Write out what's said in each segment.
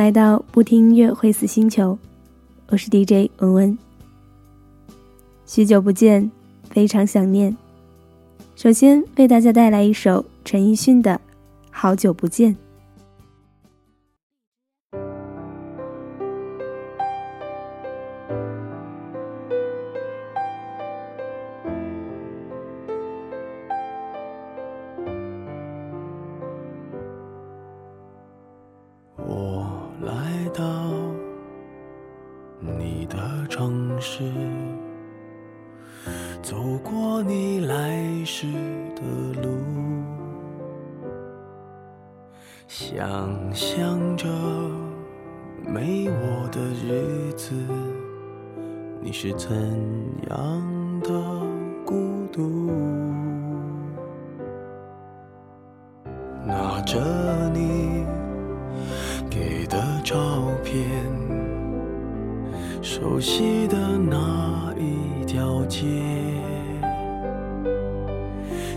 来到不听音乐会死星球，我是 DJ 文文。许久不见，非常想念。首先为大家带来一首陈奕迅的《好久不见》。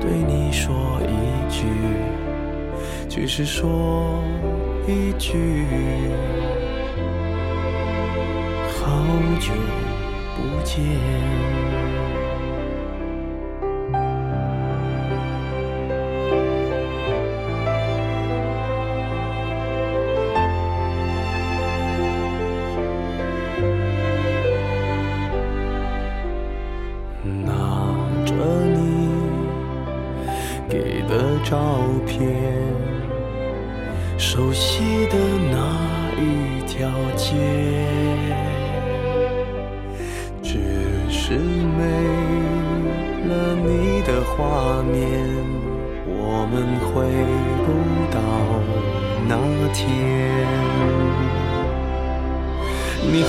对你说一句，只是说一句，好久不见。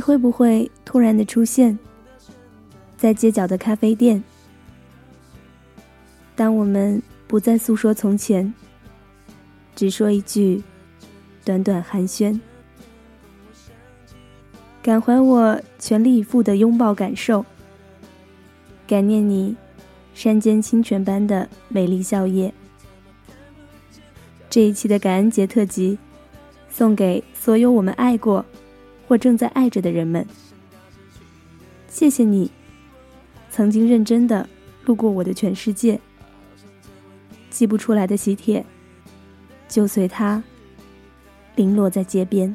你会不会突然的出现在街角的咖啡店？当我们不再诉说从前，只说一句短短寒暄，感怀我全力以赴的拥抱感受，感念你山间清泉般的美丽笑靥。这一期的感恩节特辑，送给所有我们爱过我正在爱着的人们。谢谢你，曾经认真的路过我的全世界。寄不出来的喜帖，就随它零落在街边。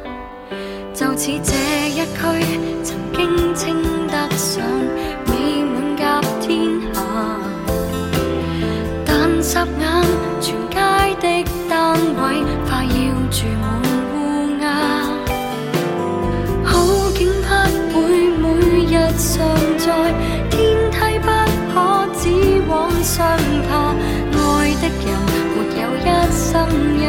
就似这一区，曾经称得上美满甲天下，但霎眼全街的单位快要。住满乌鸦，好景不会每日常在，天梯不可只往上爬。爱的人没有一生一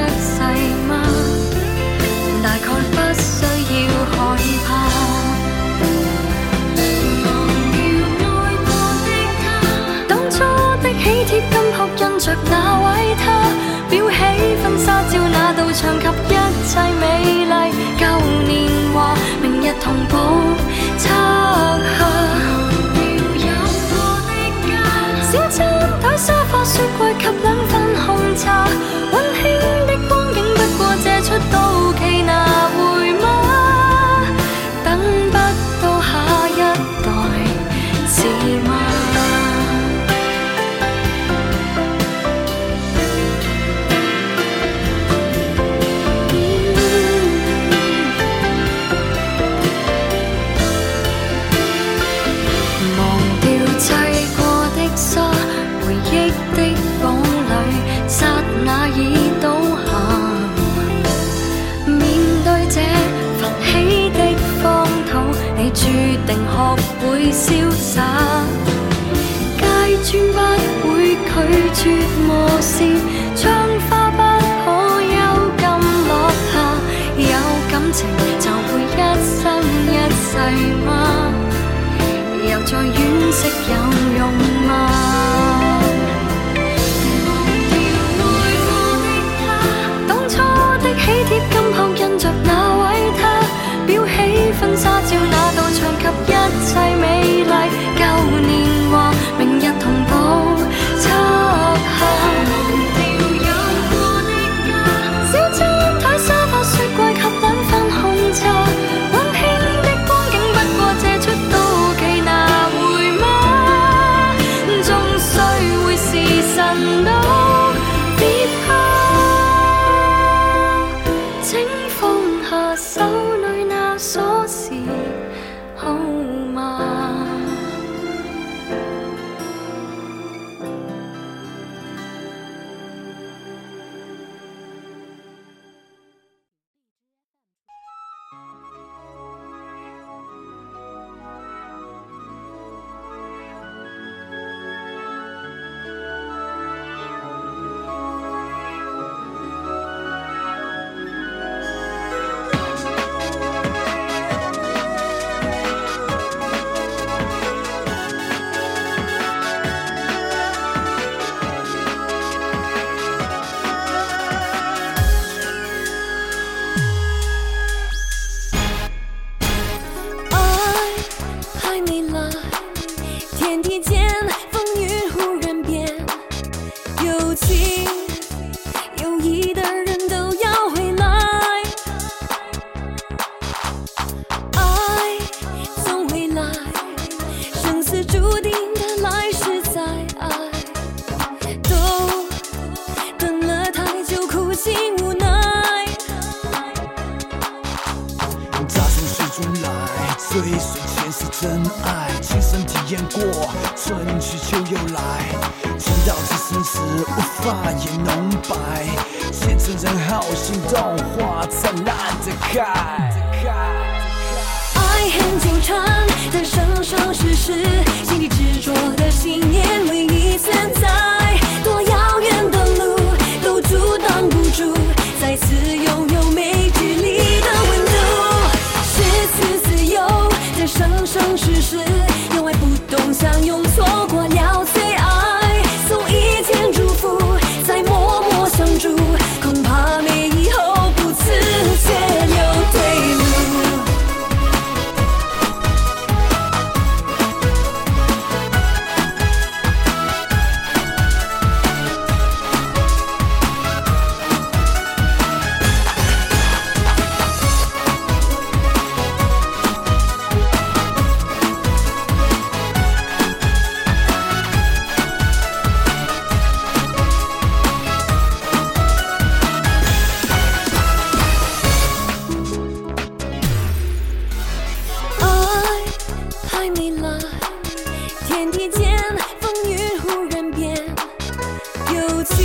金箔印着那位他，裱起婚纱照那道墙及。一切美丽旧年华，明日同步拆下。小餐台、沙发、雪柜及已倒下，面对这浮起的荒土，你注定学会潇洒。街砖不会拒绝磨蚀，窗花不可幽禁落下。有感情就会一生一世吗？又再惋惜有。还没来天地间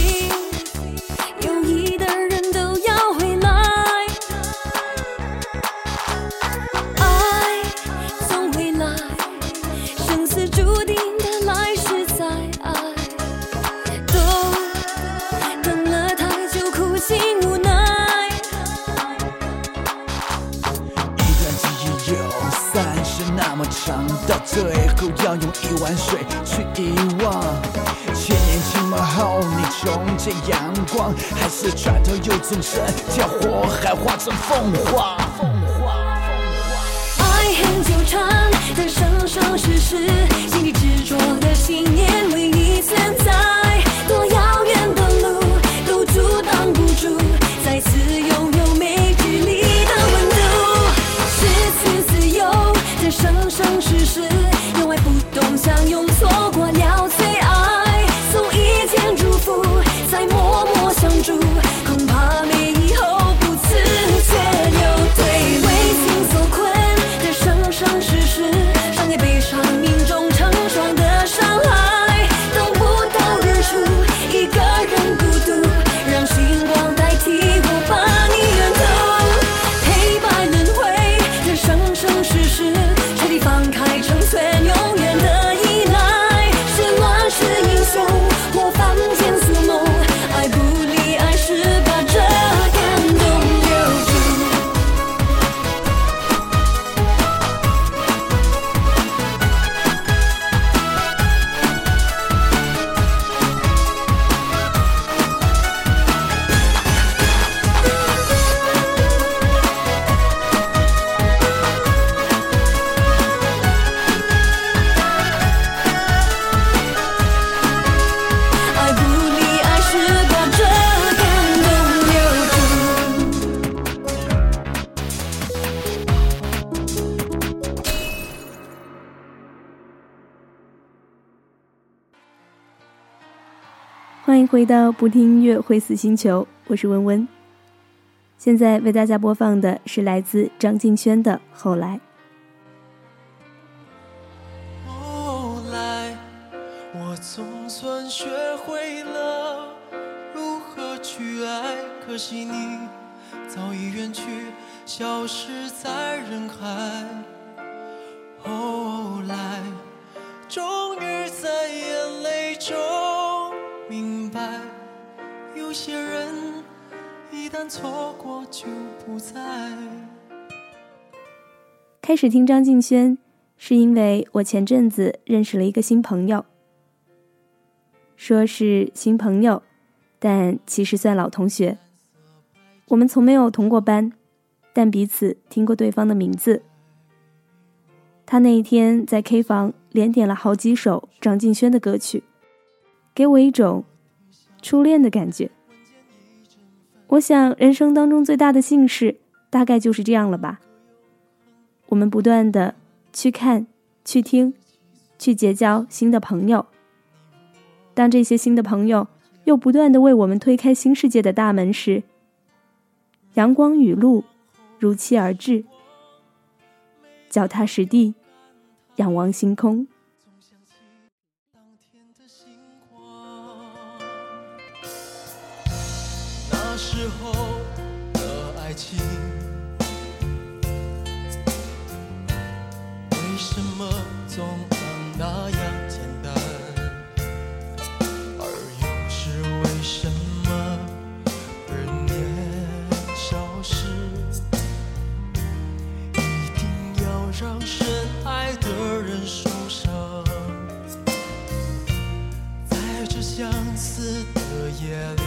有转头又纵身跳火海，化成凤凰。回到不听音乐会死星球，我是温温。现在为大家播放的是来自张敬轩的《后来》。后来，我总算学会了如何去爱，可惜你早已远去，消失在人海。后来，终于在眼泪中明白，有些人一旦错过就不再。开始听张敬轩，是因为我前阵子认识了一个新朋友。说是新朋友，但其实算老同学。我们从没有同过班，但彼此听过对方的名字。他那一天在 K 房连点了好几首张敬轩的歌曲，给我一种初恋的感觉。我想，人生当中最大的幸事，大概就是这样了吧。我们不断的去看、去听、去结交新的朋友。当这些新的朋友又不断的为我们推开新世界的大门时，阳光雨露如期而至。脚踏实地，仰望星空。时候的爱情，为什么？总能那样简单？而又是为什么？而年少时，一定要让深爱的人受伤？在这相似的夜里。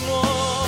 寞？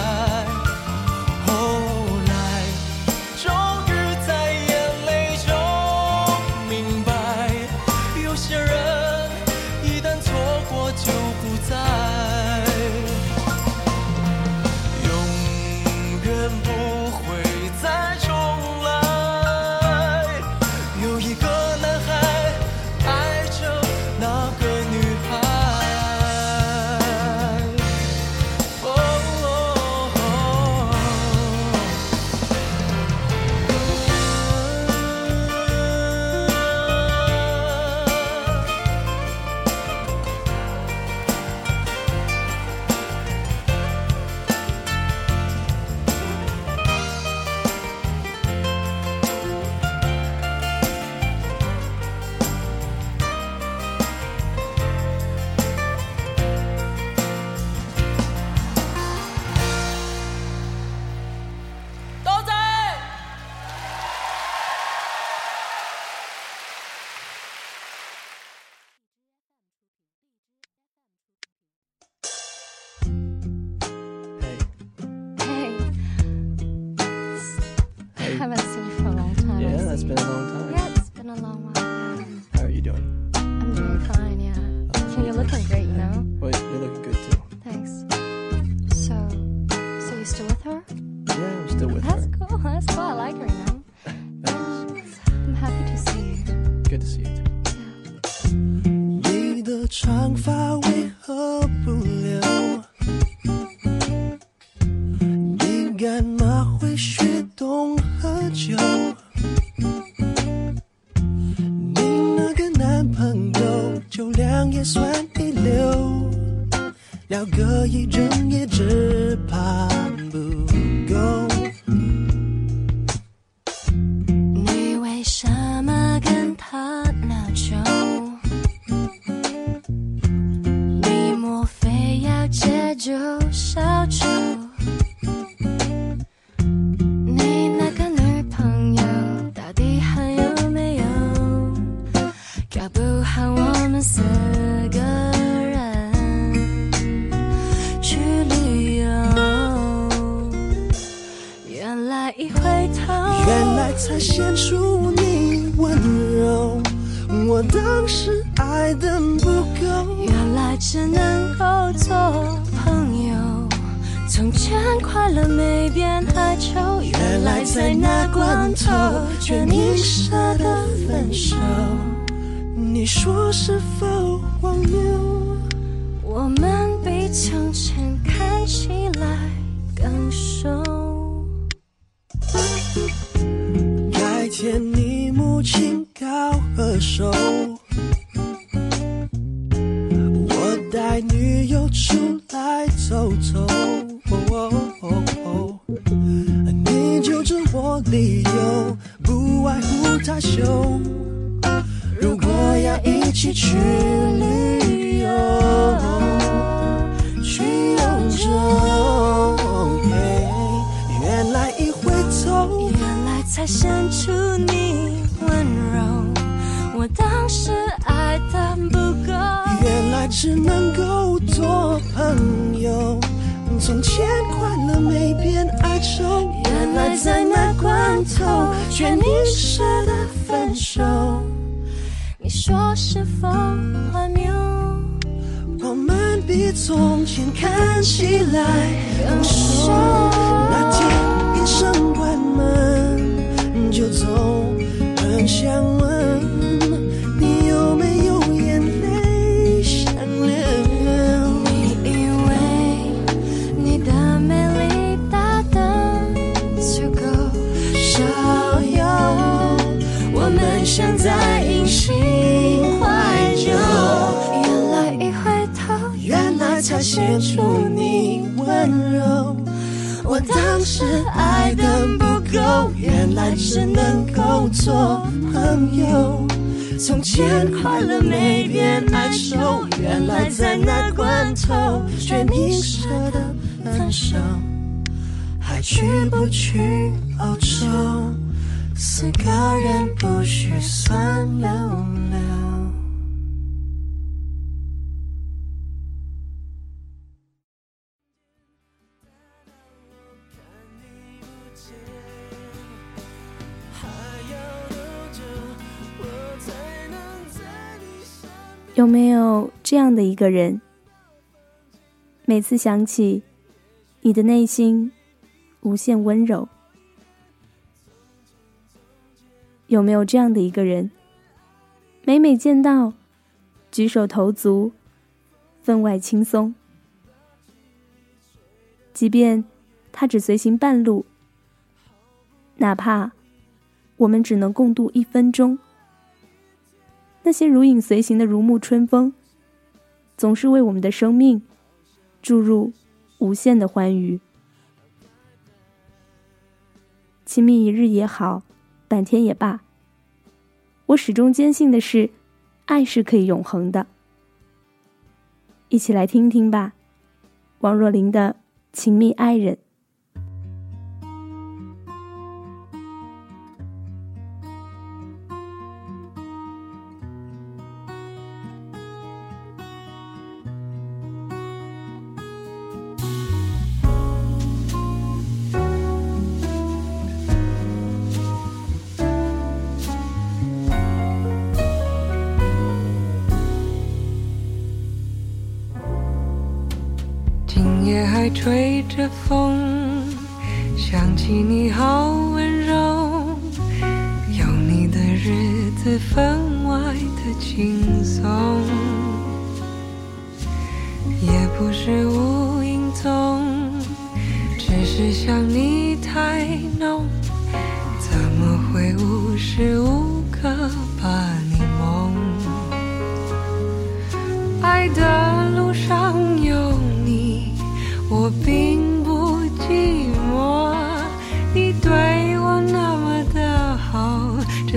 酒量也算一流，聊个一整夜只怕不够。却宁舍得分手。你说是否荒谬？我们比从前看起来更熟。在那关头却宁舍得分手。你说是否荒谬？我们比从前看起来更熟。那天医生关门就走，很想问来才显出你温柔。我当时爱的不够，原来只能够做朋友。从前快乐没变哀愁，原来在那关头却你舍得分手。还去不去欧洲？四个人不许算溜溜。有没有这样的一个人？每次想起，你的内心无限温柔。有没有这样的一个人？每每见到，举手投足，分外轻松。即便他只随行半路，哪怕我们只能共度一分钟。那些如影随形的如沐春风，总是为我们的生命注入无限的欢愉。亲密一日也好，半天也罢，我始终坚信的是，爱是可以永恒的。一起来听听吧，王若琳的《亲密爱人》。分外的轻松，也不是无影踪，只是想你太浓，怎么会无时无刻把你梦？爱的路上有你，我并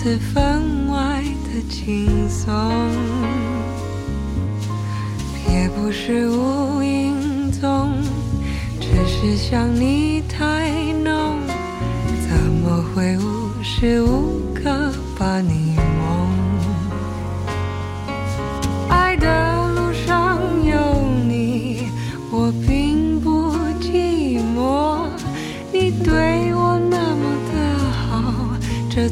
日子分外的轻松。也不是无影踪，只是想你太浓，怎么会无时无刻把你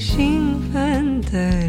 兴奋的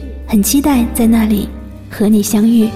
很期待在那里和你相遇。